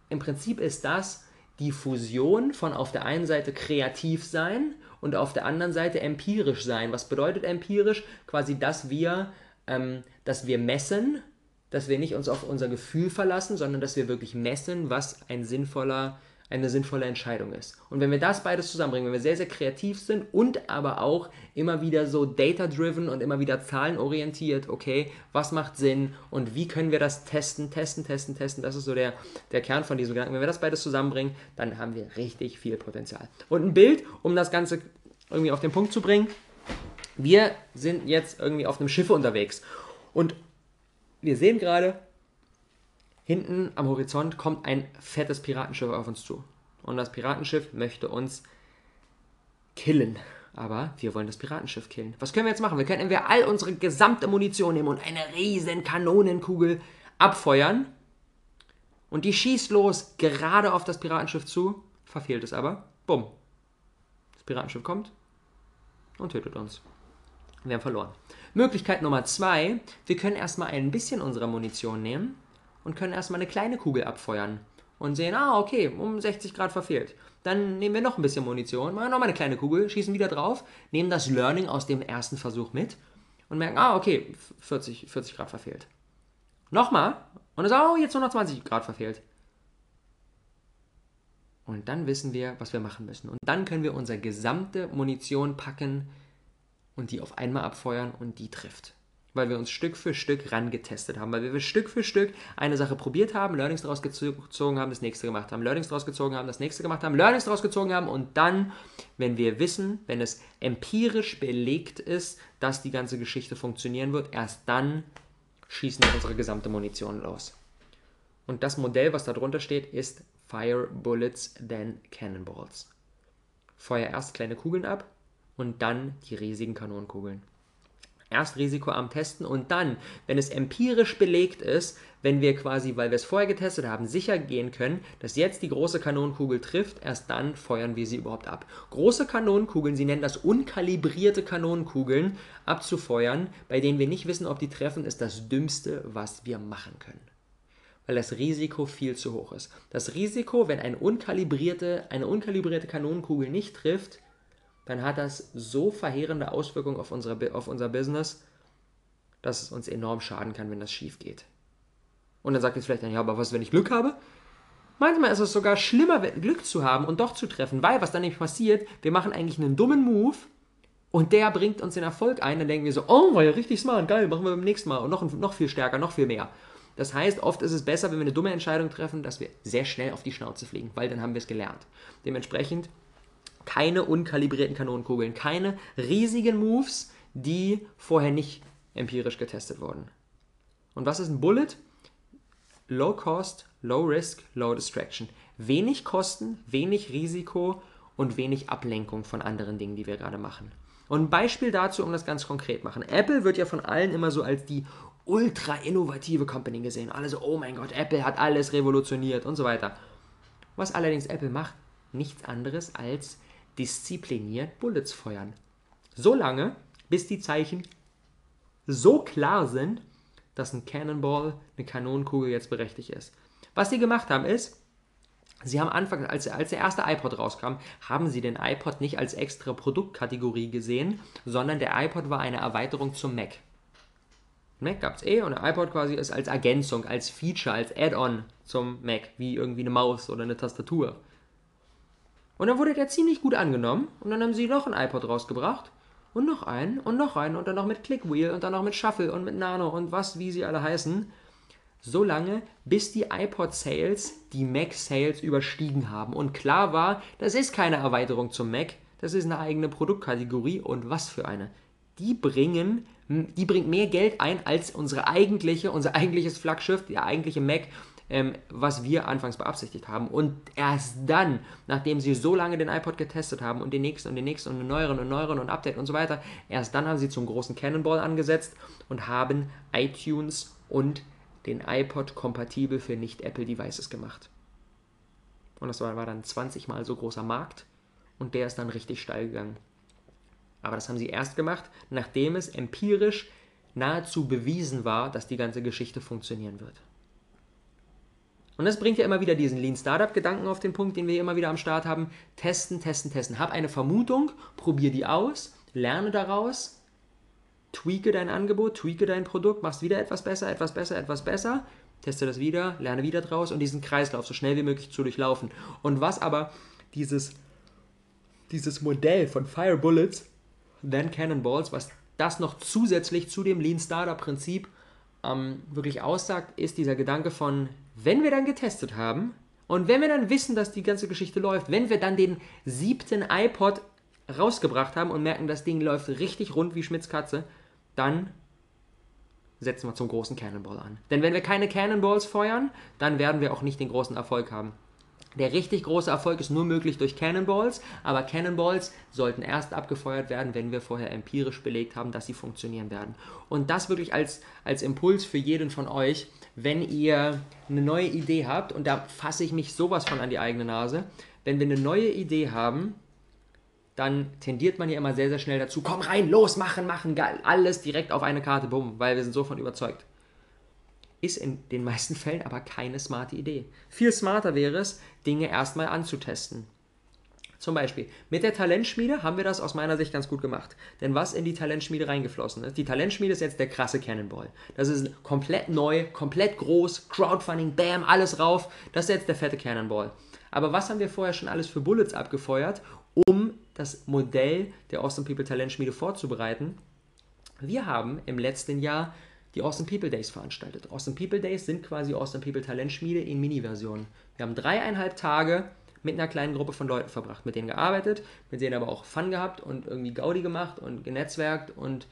Im Prinzip ist das die Fusion von auf der einen Seite kreativ sein und auf der anderen Seite empirisch sein. Was bedeutet empirisch? Quasi, dass wir, ähm, dass wir messen, dass wir nicht uns auf unser Gefühl verlassen, sondern dass wir wirklich messen, was ein sinnvoller eine sinnvolle Entscheidung ist. Und wenn wir das beides zusammenbringen, wenn wir sehr, sehr kreativ sind und aber auch immer wieder so data-driven und immer wieder zahlenorientiert, okay, was macht Sinn und wie können wir das testen, testen, testen, testen, das ist so der, der Kern von diesem Gedanken. Wenn wir das beides zusammenbringen, dann haben wir richtig viel Potenzial. Und ein Bild, um das Ganze irgendwie auf den Punkt zu bringen. Wir sind jetzt irgendwie auf einem Schiff unterwegs und wir sehen gerade, Hinten am Horizont kommt ein fettes Piratenschiff auf uns zu. Und das Piratenschiff möchte uns killen. Aber wir wollen das Piratenschiff killen. Was können wir jetzt machen? Wir können entweder all unsere gesamte Munition nehmen und eine riesen Kanonenkugel abfeuern. Und die schießt los gerade auf das Piratenschiff zu, verfehlt es aber. Bumm. Das Piratenschiff kommt, und tötet uns. Wir haben verloren. Möglichkeit Nummer zwei, wir können erstmal ein bisschen unserer Munition nehmen und können erstmal eine kleine Kugel abfeuern und sehen, ah, okay, um 60 Grad verfehlt. Dann nehmen wir noch ein bisschen Munition, machen nochmal eine kleine Kugel, schießen wieder drauf, nehmen das Learning aus dem ersten Versuch mit und merken, ah, okay, 40, 40 Grad verfehlt. Nochmal und sagen, oh, jetzt 120 Grad verfehlt. Und dann wissen wir, was wir machen müssen. Und dann können wir unsere gesamte Munition packen und die auf einmal abfeuern und die trifft. Weil wir uns Stück für Stück rangetestet haben, weil wir Stück für Stück eine Sache probiert haben, Learnings daraus gezogen haben, das nächste gemacht haben, Learnings daraus gezogen haben, das nächste gemacht haben, Learnings daraus gezogen haben und dann, wenn wir wissen, wenn es empirisch belegt ist, dass die ganze Geschichte funktionieren wird, erst dann schießen wir unsere gesamte Munition los. Und das Modell, was da drunter steht, ist Fire Bullets, then Cannonballs. Feuer erst kleine Kugeln ab, und dann die riesigen Kanonenkugeln. Erst risikoarm testen und dann, wenn es empirisch belegt ist, wenn wir quasi, weil wir es vorher getestet haben, sicher gehen können, dass jetzt die große Kanonenkugel trifft, erst dann feuern wir sie überhaupt ab. Große Kanonenkugeln, sie nennen das unkalibrierte Kanonenkugeln, abzufeuern, bei denen wir nicht wissen, ob die treffen, ist das Dümmste, was wir machen können. Weil das Risiko viel zu hoch ist. Das Risiko, wenn eine unkalibrierte, eine unkalibrierte Kanonenkugel nicht trifft, dann hat das so verheerende Auswirkungen auf, unsere, auf unser Business, dass es uns enorm schaden kann, wenn das schief geht. Und dann sagt jetzt vielleicht, ja, aber was, wenn ich Glück habe? Manchmal ist es sogar schlimmer, Glück zu haben und doch zu treffen, weil was dann nämlich passiert, wir machen eigentlich einen dummen Move und der bringt uns den Erfolg ein. Dann denken wir so, oh, war ja richtig smart, geil, machen wir beim nächsten Mal und noch, noch viel stärker, noch viel mehr. Das heißt, oft ist es besser, wenn wir eine dumme Entscheidung treffen, dass wir sehr schnell auf die Schnauze fliegen, weil dann haben wir es gelernt. Dementsprechend keine unkalibrierten Kanonenkugeln, keine riesigen Moves, die vorher nicht empirisch getestet wurden. Und was ist ein Bullet? Low Cost, Low Risk, Low Distraction. Wenig Kosten, wenig Risiko und wenig Ablenkung von anderen Dingen, die wir gerade machen. Und ein Beispiel dazu, um das ganz konkret machen. Apple wird ja von allen immer so als die ultra innovative Company gesehen. Alle so, oh mein Gott, Apple hat alles revolutioniert und so weiter. Was allerdings Apple macht, nichts anderes als diszipliniert Bullets feuern. So lange, bis die Zeichen so klar sind, dass ein Cannonball, eine Kanonenkugel jetzt berechtigt ist. Was sie gemacht haben ist, sie haben Anfang, als, als der erste iPod rauskam, haben sie den iPod nicht als extra Produktkategorie gesehen, sondern der iPod war eine Erweiterung zum Mac. Mac gab es eh und der iPod quasi ist als Ergänzung, als Feature, als Add-on zum Mac, wie irgendwie eine Maus oder eine Tastatur. Und dann wurde der ziemlich gut angenommen und dann haben sie noch ein iPod rausgebracht und noch einen und noch einen und dann noch mit Clickwheel und dann noch mit Shuffle und mit Nano und was, wie sie alle heißen. So lange, bis die iPod-Sales die Mac-Sales überstiegen haben. Und klar war, das ist keine Erweiterung zum Mac, das ist eine eigene Produktkategorie und was für eine. Die bringen, die bringt mehr Geld ein als unsere eigentliche, unser eigentliches Flaggschiff, der eigentliche Mac ähm, was wir anfangs beabsichtigt haben. Und erst dann, nachdem sie so lange den iPod getestet haben und den nächsten und den nächsten und den neueren und neueren und Update und so weiter, erst dann haben sie zum großen Cannonball angesetzt und haben iTunes und den iPod kompatibel für Nicht-Apple-Devices gemacht. Und das war, war dann 20 mal so großer Markt und der ist dann richtig steil gegangen. Aber das haben sie erst gemacht, nachdem es empirisch nahezu bewiesen war, dass die ganze Geschichte funktionieren wird. Und das bringt ja immer wieder diesen Lean Startup Gedanken auf den Punkt, den wir immer wieder am Start haben. Testen, testen, testen. Hab eine Vermutung, probier die aus, lerne daraus, tweake dein Angebot, tweake dein Produkt, machst wieder etwas besser, etwas besser, etwas besser, teste das wieder, lerne wieder draus und diesen Kreislauf so schnell wie möglich zu durchlaufen. Und was aber dieses, dieses Modell von Fire Bullets, then Cannonballs, was das noch zusätzlich zu dem Lean Startup Prinzip ähm, wirklich aussagt, ist dieser Gedanke von, wenn wir dann getestet haben und wenn wir dann wissen, dass die ganze Geschichte läuft, wenn wir dann den siebten iPod rausgebracht haben und merken, das Ding läuft richtig rund wie Schmitz Katze, dann setzen wir zum großen Cannonball an. Denn wenn wir keine Cannonballs feuern, dann werden wir auch nicht den großen Erfolg haben. Der richtig große Erfolg ist nur möglich durch Cannonballs, aber Cannonballs sollten erst abgefeuert werden, wenn wir vorher empirisch belegt haben, dass sie funktionieren werden. Und das wirklich als, als Impuls für jeden von euch, wenn ihr eine neue Idee habt, und da fasse ich mich sowas von an die eigene Nase, wenn wir eine neue Idee haben, dann tendiert man ja immer sehr, sehr schnell dazu, komm rein, los, machen, machen, alles direkt auf eine Karte, bumm, weil wir sind so von überzeugt. Ist in den meisten Fällen aber keine smarte Idee. Viel smarter wäre es, Dinge erstmal anzutesten. Zum Beispiel, mit der Talentschmiede haben wir das aus meiner Sicht ganz gut gemacht. Denn was in die Talentschmiede reingeflossen ist, die Talentschmiede ist jetzt der krasse Cannonball. Das ist komplett neu, komplett groß, Crowdfunding, bam, alles rauf. Das ist jetzt der fette Cannonball. Aber was haben wir vorher schon alles für Bullets abgefeuert, um das Modell der Awesome People Talentschmiede vorzubereiten? Wir haben im letzten Jahr die Awesome People Days veranstaltet. Awesome People Days sind quasi Awesome People Talentschmiede in Mini-Version. Wir haben dreieinhalb Tage mit einer kleinen Gruppe von Leuten verbracht, mit denen gearbeitet, mit denen aber auch Fun gehabt und irgendwie Gaudi gemacht und genetzwerkt und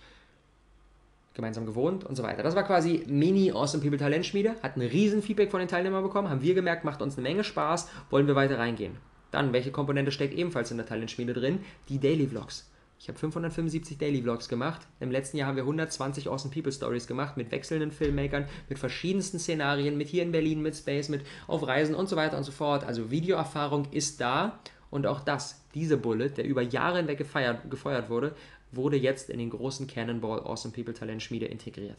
gemeinsam gewohnt und so weiter. Das war quasi Mini Awesome People Talentschmiede, hat ein riesen Feedback von den Teilnehmern bekommen, haben wir gemerkt, macht uns eine Menge Spaß, wollen wir weiter reingehen. Dann, welche Komponente steckt ebenfalls in der Talentschmiede drin? Die Daily Vlogs. Ich habe 575 Daily Vlogs gemacht. Im letzten Jahr haben wir 120 Awesome People Stories gemacht mit wechselnden Filmmakern, mit verschiedensten Szenarien, mit hier in Berlin, mit Space, mit auf Reisen und so weiter und so fort. Also Videoerfahrung ist da und auch das, diese Bullet, der über Jahre hinweg gefeiert, gefeuert wurde, wurde jetzt in den großen Cannonball Awesome People Talent Schmiede integriert.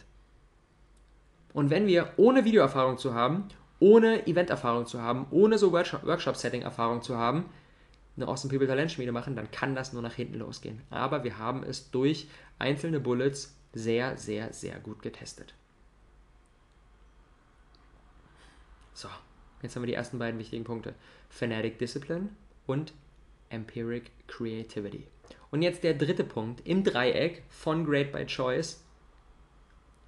Und wenn wir ohne Videoerfahrung zu haben, ohne Eventerfahrung zu haben, ohne so Workshop-Setting-Erfahrung zu haben, eine Awesome People Talentschmiede machen, dann kann das nur nach hinten losgehen. Aber wir haben es durch einzelne Bullets sehr, sehr, sehr gut getestet. So, jetzt haben wir die ersten beiden wichtigen Punkte. Fanatic Discipline und Empiric Creativity. Und jetzt der dritte Punkt im Dreieck von Great by Choice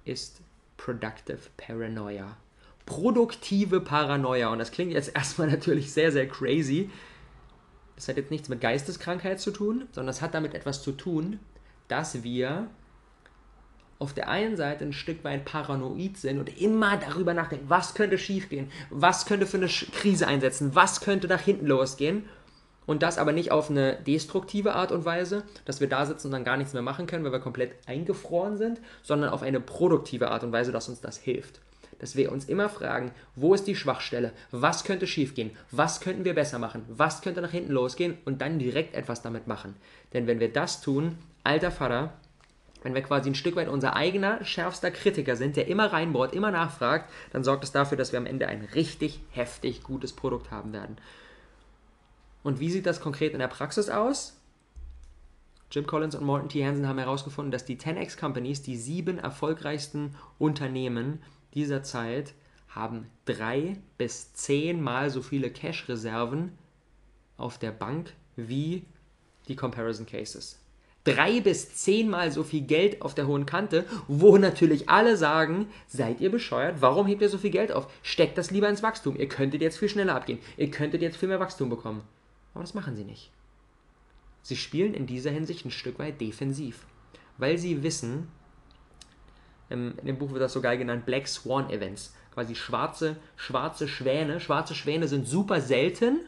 ist Productive Paranoia. Produktive Paranoia. Und das klingt jetzt erstmal natürlich sehr, sehr crazy. Das hat jetzt nichts mit Geisteskrankheit zu tun, sondern es hat damit etwas zu tun, dass wir auf der einen Seite ein Stück weit paranoid sind und immer darüber nachdenken, was könnte schiefgehen, was könnte für eine Krise einsetzen, was könnte nach hinten losgehen. Und das aber nicht auf eine destruktive Art und Weise, dass wir da sitzen und dann gar nichts mehr machen können, weil wir komplett eingefroren sind, sondern auf eine produktive Art und Weise, dass uns das hilft dass wir uns immer fragen, wo ist die Schwachstelle, was könnte schiefgehen, was könnten wir besser machen, was könnte nach hinten losgehen und dann direkt etwas damit machen. Denn wenn wir das tun, alter Vater, wenn wir quasi ein Stück weit unser eigener schärfster Kritiker sind, der immer reinbohrt, immer nachfragt, dann sorgt es das dafür, dass wir am Ende ein richtig heftig gutes Produkt haben werden. Und wie sieht das konkret in der Praxis aus? Jim Collins und Morton T. Hansen haben herausgefunden, dass die 10x Companies, die sieben erfolgreichsten Unternehmen, dieser Zeit haben drei bis zehnmal so viele Cash-Reserven auf der Bank wie die Comparison Cases. Drei bis zehnmal so viel Geld auf der hohen Kante, wo natürlich alle sagen, seid ihr bescheuert, warum hebt ihr so viel Geld auf? Steckt das lieber ins Wachstum, ihr könntet jetzt viel schneller abgehen, ihr könntet jetzt viel mehr Wachstum bekommen. Aber das machen sie nicht. Sie spielen in dieser Hinsicht ein Stück weit defensiv, weil sie wissen, in dem Buch wird das so geil genannt, Black Swan Events. Quasi schwarze, schwarze Schwäne. Schwarze Schwäne sind super selten.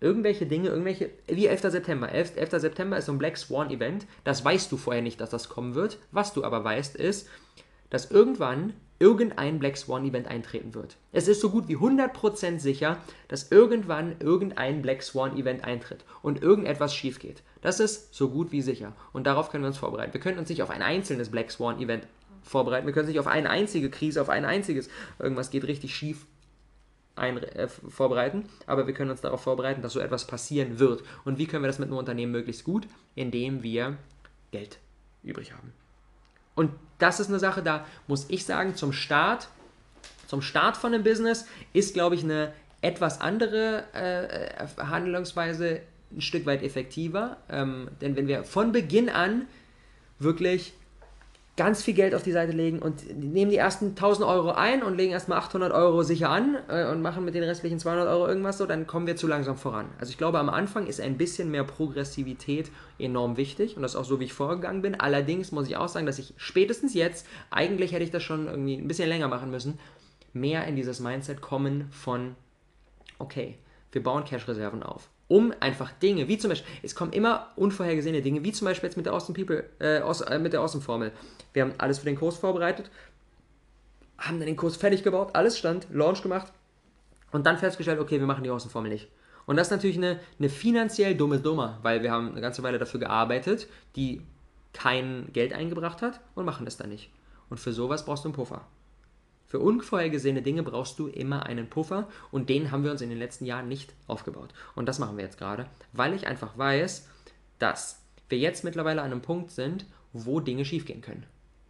Irgendwelche Dinge, irgendwelche, wie 11. September. 11. 11. September ist so ein Black Swan Event. Das weißt du vorher nicht, dass das kommen wird. Was du aber weißt, ist, dass irgendwann irgendein Black Swan Event eintreten wird. Es ist so gut wie 100% sicher, dass irgendwann irgendein Black Swan Event eintritt und irgendetwas schief geht. Das ist so gut wie sicher und darauf können wir uns vorbereiten. Wir können uns nicht auf ein einzelnes Black Swan Event vorbereiten, wir können uns nicht auf eine einzige Krise, auf ein einziges, irgendwas geht richtig schief ein, äh, vorbereiten, aber wir können uns darauf vorbereiten, dass so etwas passieren wird. Und wie können wir das mit einem Unternehmen möglichst gut? Indem wir Geld übrig haben. Und das ist eine Sache, da muss ich sagen, zum Start, zum Start von einem Business ist, glaube ich, eine etwas andere äh, Handlungsweise ein Stück weit effektiver. Ähm, denn wenn wir von Beginn an wirklich ganz viel Geld auf die Seite legen und nehmen die ersten 1000 Euro ein und legen erstmal 800 Euro sicher an äh, und machen mit den restlichen 200 Euro irgendwas so, dann kommen wir zu langsam voran. Also ich glaube, am Anfang ist ein bisschen mehr Progressivität enorm wichtig und das ist auch so, wie ich vorgegangen bin. Allerdings muss ich auch sagen, dass ich spätestens jetzt, eigentlich hätte ich das schon irgendwie ein bisschen länger machen müssen, mehr in dieses Mindset kommen von, okay, wir bauen Cash-Reserven auf um einfach Dinge, wie zum Beispiel, es kommen immer unvorhergesehene Dinge, wie zum Beispiel jetzt mit der Awesome People, äh, äh, mit der Awesome Formel. Wir haben alles für den Kurs vorbereitet, haben dann den Kurs fertig gebaut, alles stand, Launch gemacht und dann festgestellt, okay, wir machen die Awesome Formel nicht. Und das ist natürlich eine, eine finanziell dumme Dummer, weil wir haben eine ganze Weile dafür gearbeitet, die kein Geld eingebracht hat und machen das dann nicht. Und für sowas brauchst du einen Puffer. Für unvorhergesehene Dinge brauchst du immer einen Puffer und den haben wir uns in den letzten Jahren nicht aufgebaut. Und das machen wir jetzt gerade, weil ich einfach weiß, dass wir jetzt mittlerweile an einem Punkt sind, wo Dinge schiefgehen können.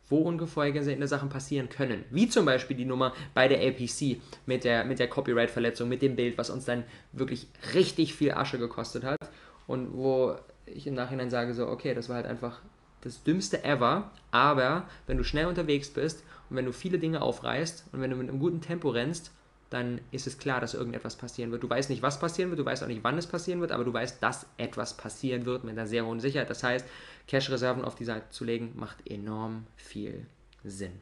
Wo unvorhergesehene Sachen passieren können. Wie zum Beispiel die Nummer bei der APC mit der, mit der Copyright-Verletzung, mit dem Bild, was uns dann wirklich richtig viel Asche gekostet hat. Und wo ich im Nachhinein sage, so, okay, das war halt einfach das Dümmste ever. Aber wenn du schnell unterwegs bist und wenn du viele Dinge aufreißt und wenn du mit einem guten Tempo rennst, dann ist es klar, dass irgendetwas passieren wird. Du weißt nicht, was passieren wird, du weißt auch nicht, wann es passieren wird, aber du weißt, dass etwas passieren wird mit einer sehr hohen Sicherheit. Das heißt, Cash-Reserven auf die Seite zu legen, macht enorm viel Sinn.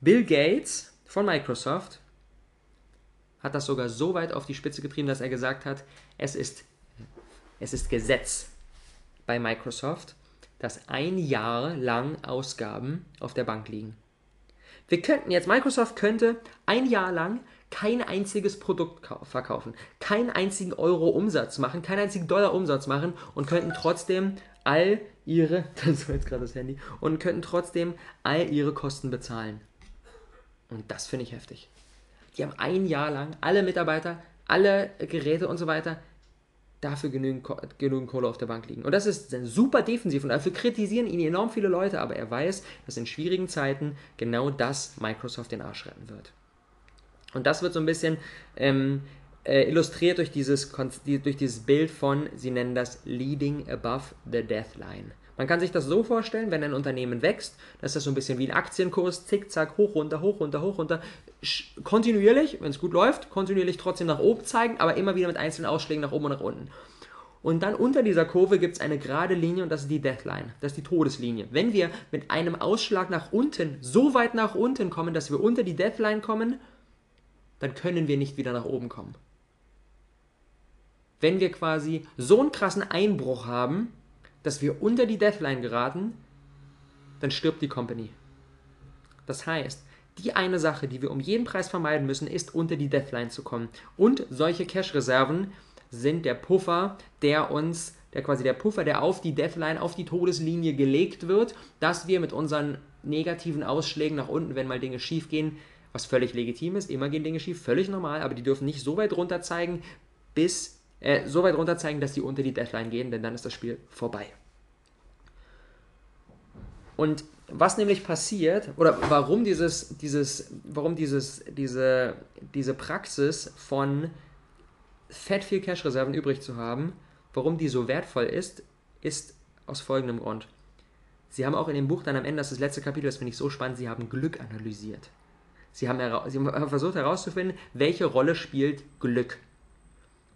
Bill Gates von Microsoft hat das sogar so weit auf die Spitze getrieben, dass er gesagt hat, es ist, es ist Gesetz bei Microsoft, dass ein Jahr lang Ausgaben auf der Bank liegen. Wir könnten jetzt, Microsoft könnte ein Jahr lang kein einziges Produkt verkaufen, keinen einzigen Euro Umsatz machen, keinen einzigen Dollar Umsatz machen und könnten trotzdem all ihre, das war jetzt gerade das Handy, und könnten trotzdem all ihre Kosten bezahlen. Und das finde ich heftig. Die haben ein Jahr lang alle Mitarbeiter, alle Geräte und so weiter dafür genügend, genügend Kohle auf der Bank liegen. Und das ist super defensiv und dafür kritisieren ihn enorm viele Leute, aber er weiß, dass in schwierigen Zeiten genau das Microsoft den Arsch retten wird. Und das wird so ein bisschen ähm, äh, illustriert durch dieses, durch dieses Bild von, sie nennen das Leading Above the Death Line. Man kann sich das so vorstellen, wenn ein Unternehmen wächst, dass das so ein bisschen wie ein Aktienkurs, zickzack, hoch, runter, hoch, runter, hoch, runter, kontinuierlich, wenn es gut läuft, kontinuierlich trotzdem nach oben zeigen, aber immer wieder mit einzelnen Ausschlägen nach oben und nach unten. Und dann unter dieser Kurve gibt es eine gerade Linie und das ist die Deathline, das ist die Todeslinie. Wenn wir mit einem Ausschlag nach unten so weit nach unten kommen, dass wir unter die Deathline kommen, dann können wir nicht wieder nach oben kommen. Wenn wir quasi so einen krassen Einbruch haben, dass wir unter die Deathline geraten, dann stirbt die Company. Das heißt, die eine Sache, die wir um jeden Preis vermeiden müssen, ist unter die Deathline zu kommen. Und solche Cash-Reserven sind der Puffer, der uns, der quasi der Puffer, der auf die Deathline, auf die Todeslinie gelegt wird, dass wir mit unseren negativen Ausschlägen nach unten, wenn mal Dinge schief gehen, was völlig legitim ist, immer gehen Dinge schief, völlig normal, aber die dürfen nicht so weit runter zeigen, bis äh, so weit runter zeigen, dass die unter die Deadline gehen, denn dann ist das Spiel vorbei. Und was nämlich passiert, oder warum dieses, dieses, warum dieses, diese, diese Praxis von fett viel Cash-Reserven übrig zu haben, warum die so wertvoll ist, ist aus folgendem Grund. Sie haben auch in dem Buch dann am Ende, das ist das letzte Kapitel, das finde ich so spannend, sie haben Glück analysiert. Sie haben, sie haben versucht herauszufinden, welche Rolle spielt Glück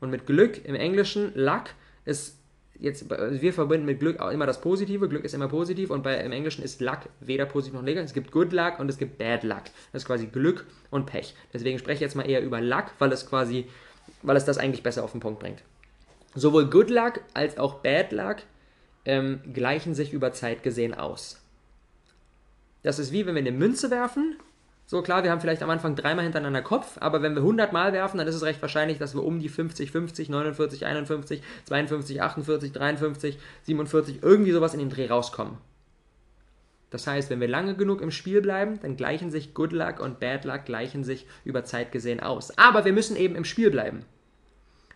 und mit Glück im Englischen, Luck, ist jetzt, wir verbinden mit Glück auch immer das Positive. Glück ist immer positiv und bei, im Englischen ist Luck weder positiv noch negativ. Es gibt Good Luck und es gibt Bad Luck. Das ist quasi Glück und Pech. Deswegen spreche ich jetzt mal eher über Luck, weil es quasi, weil es das eigentlich besser auf den Punkt bringt. Sowohl Good Luck als auch Bad Luck ähm, gleichen sich über Zeit gesehen aus. Das ist wie wenn wir eine Münze werfen so klar, wir haben vielleicht am Anfang dreimal hintereinander Kopf, aber wenn wir 100 Mal werfen, dann ist es recht wahrscheinlich, dass wir um die 50, 50, 49, 51, 52, 48, 53, 47, irgendwie sowas in den Dreh rauskommen. Das heißt, wenn wir lange genug im Spiel bleiben, dann gleichen sich Good Luck und Bad Luck gleichen sich über Zeit gesehen aus. Aber wir müssen eben im Spiel bleiben.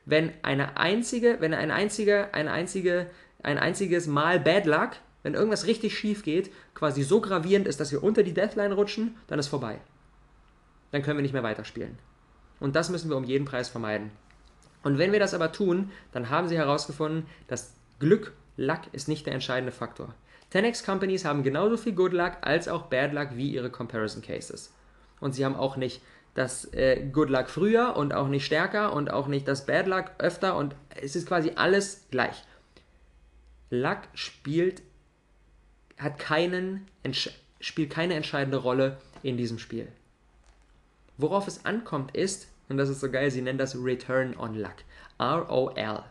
Wenn eine einzige, wenn ein einziger, eine einzige, ein einziges Mal Bad Luck wenn irgendwas richtig schief geht, quasi so gravierend ist, dass wir unter die Deathline rutschen, dann ist vorbei. Dann können wir nicht mehr weiterspielen. Und das müssen wir um jeden Preis vermeiden. Und wenn wir das aber tun, dann haben sie herausgefunden, dass Glück, Luck ist nicht der entscheidende Faktor. 10x Companies haben genauso viel Good Luck als auch Bad Luck wie ihre Comparison Cases. Und sie haben auch nicht das äh, Good Luck früher und auch nicht stärker und auch nicht das Bad Luck öfter und es ist quasi alles gleich. Luck spielt hat keinen, spielt keine entscheidende Rolle in diesem Spiel. Worauf es ankommt ist, und das ist so geil, sie nennen das Return on Luck. ROL.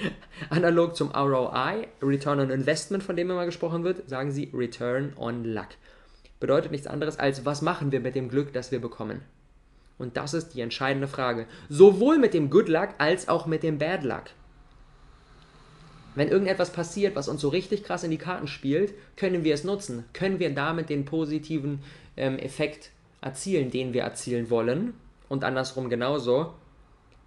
Analog zum ROI, Return on Investment, von dem immer gesprochen wird, sagen sie Return on Luck. Bedeutet nichts anderes als, was machen wir mit dem Glück, das wir bekommen. Und das ist die entscheidende Frage. Sowohl mit dem Good Luck als auch mit dem Bad Luck. Wenn irgendetwas passiert, was uns so richtig krass in die Karten spielt, können wir es nutzen. Können wir damit den positiven ähm, Effekt erzielen, den wir erzielen wollen. Und andersrum genauso.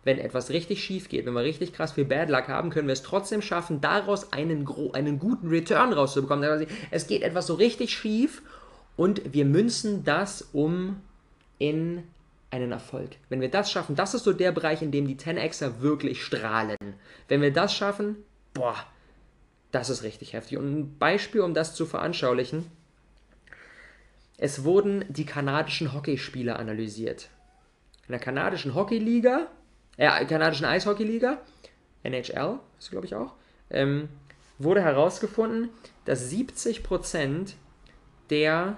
Wenn etwas richtig schief geht, wenn wir richtig krass viel Bad Luck haben, können wir es trotzdem schaffen, daraus einen, einen guten Return rauszubekommen. Es geht etwas so richtig schief und wir münzen das um in einen Erfolg. Wenn wir das schaffen, das ist so der Bereich, in dem die 10xer wirklich strahlen. Wenn wir das schaffen, boah, das ist richtig heftig. Und ein Beispiel, um das zu veranschaulichen, es wurden die kanadischen Hockeyspieler analysiert. In der kanadischen Hockeyliga, äh, kanadischen Eishockeyliga, NHL, ist glaube ich auch, ähm, wurde herausgefunden, dass 70% der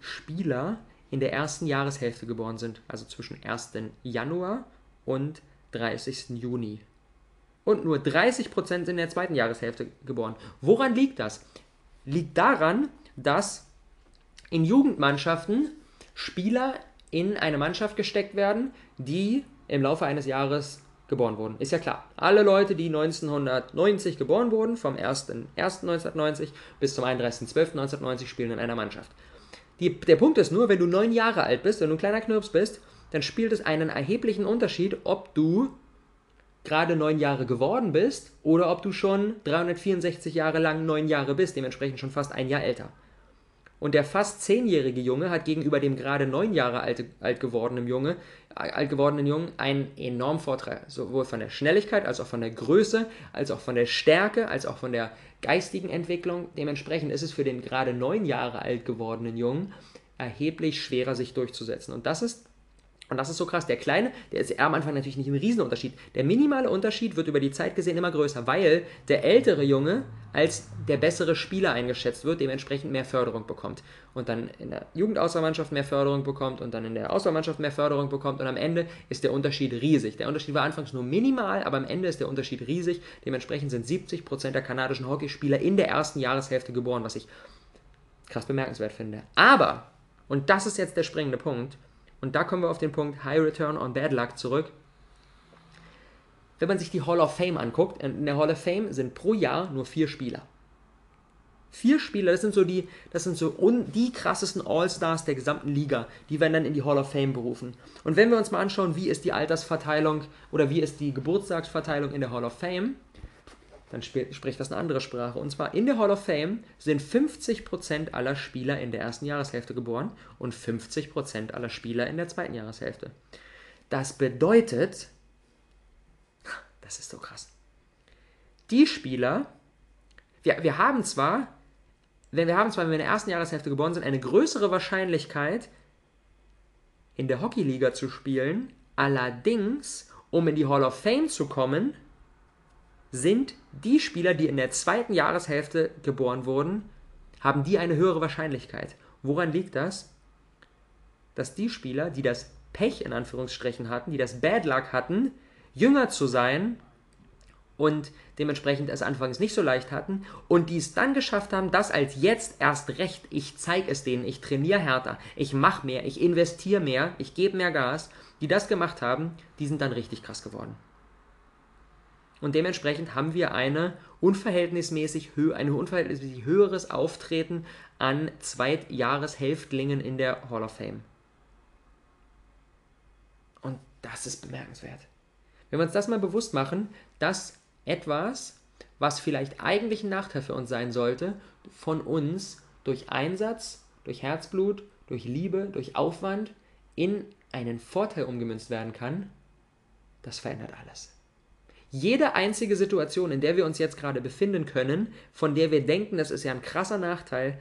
Spieler in der ersten Jahreshälfte geboren sind, also zwischen 1. Januar und 30. Juni. Und nur 30% sind in der zweiten Jahreshälfte geboren. Woran liegt das? Liegt daran, dass in Jugendmannschaften Spieler in eine Mannschaft gesteckt werden, die im Laufe eines Jahres geboren wurden. Ist ja klar. Alle Leute, die 1990 geboren wurden, vom 1.1.1990 bis zum 31.12.1990, spielen in einer Mannschaft. Die, der Punkt ist nur, wenn du neun Jahre alt bist, wenn du ein kleiner Knirps bist, dann spielt es einen erheblichen Unterschied, ob du gerade neun Jahre geworden bist oder ob du schon 364 Jahre lang neun Jahre bist, dementsprechend schon fast ein Jahr älter. Und der fast zehnjährige Junge hat gegenüber dem gerade neun Jahre alt, alt, gewordenen Junge, alt gewordenen Jungen einen enormen Vorteil. Sowohl von der Schnelligkeit, als auch von der Größe, als auch von der Stärke, als auch von der geistigen Entwicklung. Dementsprechend ist es für den gerade neun Jahre alt gewordenen Jungen erheblich schwerer, sich durchzusetzen. Und das ist und das ist so krass. Der kleine, der ist am Anfang natürlich nicht ein Riesenunterschied. Der minimale Unterschied wird über die Zeit gesehen immer größer, weil der ältere Junge als der bessere Spieler eingeschätzt wird, dementsprechend mehr Förderung bekommt. Und dann in der Jugendauswahlmannschaft mehr Förderung bekommt und dann in der Auswahlmannschaft mehr Förderung bekommt. Und am Ende ist der Unterschied riesig. Der Unterschied war anfangs nur minimal, aber am Ende ist der Unterschied riesig. Dementsprechend sind 70% der kanadischen Hockeyspieler in der ersten Jahreshälfte geboren, was ich krass bemerkenswert finde. Aber, und das ist jetzt der springende Punkt, und da kommen wir auf den Punkt High Return on Bad Luck zurück. Wenn man sich die Hall of Fame anguckt, in der Hall of Fame sind pro Jahr nur vier Spieler. Vier Spieler, das sind so die, das sind so un, die krassesten All-Stars der gesamten Liga, die werden dann in die Hall of Fame berufen. Und wenn wir uns mal anschauen, wie ist die Altersverteilung oder wie ist die Geburtstagsverteilung in der Hall of Fame, dann spricht das eine andere Sprache. Und zwar in der Hall of Fame sind 50% aller Spieler in der ersten Jahreshälfte geboren und 50% aller Spieler in der zweiten Jahreshälfte. Das bedeutet, das ist so krass, die Spieler, wir, wir haben zwar, wenn wir haben zwar, wenn wir in der ersten Jahreshälfte geboren sind, eine größere Wahrscheinlichkeit, in der Hockeyliga zu spielen, allerdings, um in die Hall of Fame zu kommen, sind die Spieler, die in der zweiten Jahreshälfte geboren wurden, haben die eine höhere Wahrscheinlichkeit. Woran liegt das? Dass die Spieler, die das Pech in Anführungsstrichen hatten, die das Bad Luck hatten, jünger zu sein und dementsprechend es anfangs nicht so leicht hatten und die es dann geschafft haben, das als jetzt erst recht, ich zeige es denen, ich trainiere härter, ich mache mehr, ich investiere mehr, ich gebe mehr Gas, die das gemacht haben, die sind dann richtig krass geworden. Und dementsprechend haben wir eine unverhältnismäßig, ein unverhältnismäßig höheres Auftreten an Zweitjahreshälftlingen in der Hall of Fame. Und das ist bemerkenswert. Wenn wir uns das mal bewusst machen, dass etwas, was vielleicht eigentlich ein Nachteil für uns sein sollte, von uns durch Einsatz, durch Herzblut, durch Liebe, durch Aufwand in einen Vorteil umgemünzt werden kann, das verändert alles jede einzige Situation, in der wir uns jetzt gerade befinden können, von der wir denken, das ist ja ein krasser Nachteil,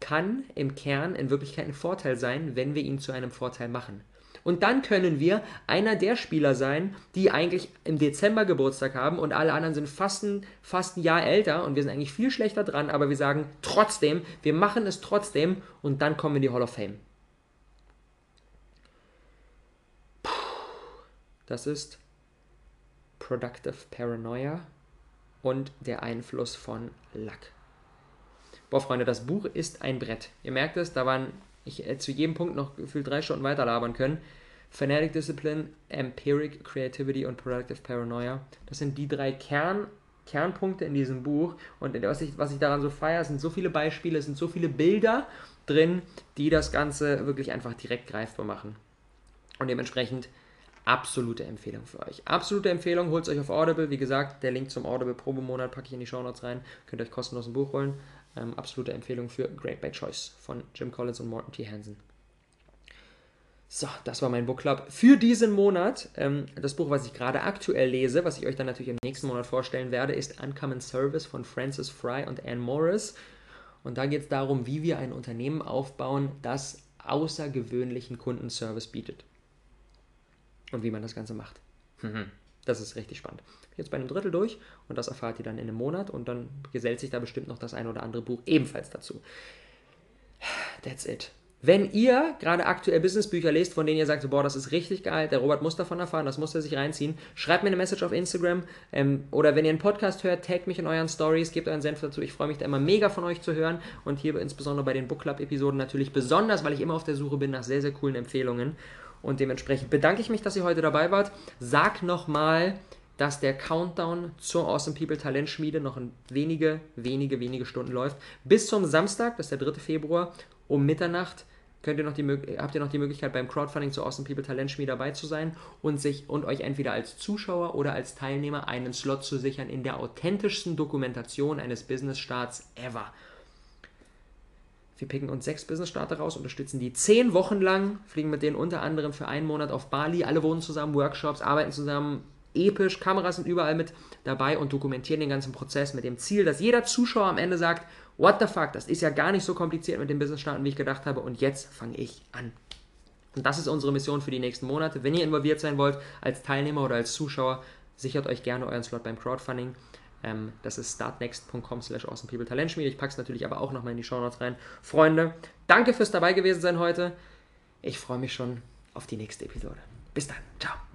kann im Kern in Wirklichkeit ein Vorteil sein, wenn wir ihn zu einem Vorteil machen. Und dann können wir einer der Spieler sein, die eigentlich im Dezember Geburtstag haben und alle anderen sind fast ein, fast ein Jahr älter und wir sind eigentlich viel schlechter dran, aber wir sagen trotzdem, wir machen es trotzdem und dann kommen wir in die Hall of Fame. Das ist Productive Paranoia und der Einfluss von Luck. Boah, Freunde, das Buch ist ein Brett. Ihr merkt es, da waren ich hätte zu jedem Punkt noch gefühlt drei Stunden weiterlabern können. Fanatic Discipline, Empiric Creativity und Productive Paranoia. Das sind die drei Kern, Kernpunkte in diesem Buch. Und was ich, was ich daran so feiere, sind so viele Beispiele, sind so viele Bilder drin, die das Ganze wirklich einfach direkt greifbar machen. Und dementsprechend absolute Empfehlung für euch. Absolute Empfehlung, holt es euch auf Audible. Wie gesagt, der Link zum Audible Probemonat packe ich in die Show Notes rein. Könnt ihr euch kostenlos ein Buch holen. Ähm, absolute Empfehlung für Great by Choice von Jim Collins und Morton T. Hansen. So, das war mein Book Club für diesen Monat. Ähm, das Buch, was ich gerade aktuell lese, was ich euch dann natürlich im nächsten Monat vorstellen werde, ist Uncommon Service von Francis Fry und Anne Morris. Und da geht es darum, wie wir ein Unternehmen aufbauen, das außergewöhnlichen Kundenservice bietet. Und wie man das Ganze macht. Mhm. Das ist richtig spannend. Jetzt bei einem Drittel durch und das erfahrt ihr dann in einem Monat und dann gesellt sich da bestimmt noch das ein oder andere Buch ebenfalls dazu. That's it. Wenn ihr gerade aktuell Businessbücher lest, von denen ihr sagt, boah, das ist richtig geil, der Robert muss davon erfahren, das muss er sich reinziehen, schreibt mir eine Message auf Instagram ähm, oder wenn ihr einen Podcast hört, taggt mich in euren Stories, gebt euren Senf dazu. Ich freue mich da immer mega von euch zu hören und hier insbesondere bei den Book Club Episoden natürlich besonders, weil ich immer auf der Suche bin nach sehr, sehr coolen Empfehlungen. Und dementsprechend bedanke ich mich, dass ihr heute dabei wart. Sag nochmal, dass der Countdown zur Awesome People Talentschmiede noch in wenige, wenige, wenige Stunden läuft. Bis zum Samstag, das ist der 3. Februar, um Mitternacht könnt ihr noch die, habt ihr noch die Möglichkeit beim Crowdfunding zur Awesome People Talentschmiede dabei zu sein und sich und euch entweder als Zuschauer oder als Teilnehmer einen Slot zu sichern in der authentischsten Dokumentation eines Business-Starts ever. Wir picken uns sechs Business-Starter raus, unterstützen die zehn Wochen lang, fliegen mit denen unter anderem für einen Monat auf Bali. Alle wohnen zusammen, Workshops, arbeiten zusammen, episch, Kameras sind überall mit dabei und dokumentieren den ganzen Prozess mit dem Ziel, dass jeder Zuschauer am Ende sagt, what the fuck, das ist ja gar nicht so kompliziert mit dem Business-Starten, wie ich gedacht habe und jetzt fange ich an. Und das ist unsere Mission für die nächsten Monate. Wenn ihr involviert sein wollt, als Teilnehmer oder als Zuschauer, sichert euch gerne euren Slot beim Crowdfunding. Ähm, das ist startnext.com slash awesomepeopletalentschmiede. Ich packe es natürlich aber auch nochmal in die Show Notes rein. Freunde, danke fürs dabei gewesen sein heute. Ich freue mich schon auf die nächste Episode. Bis dann. Ciao.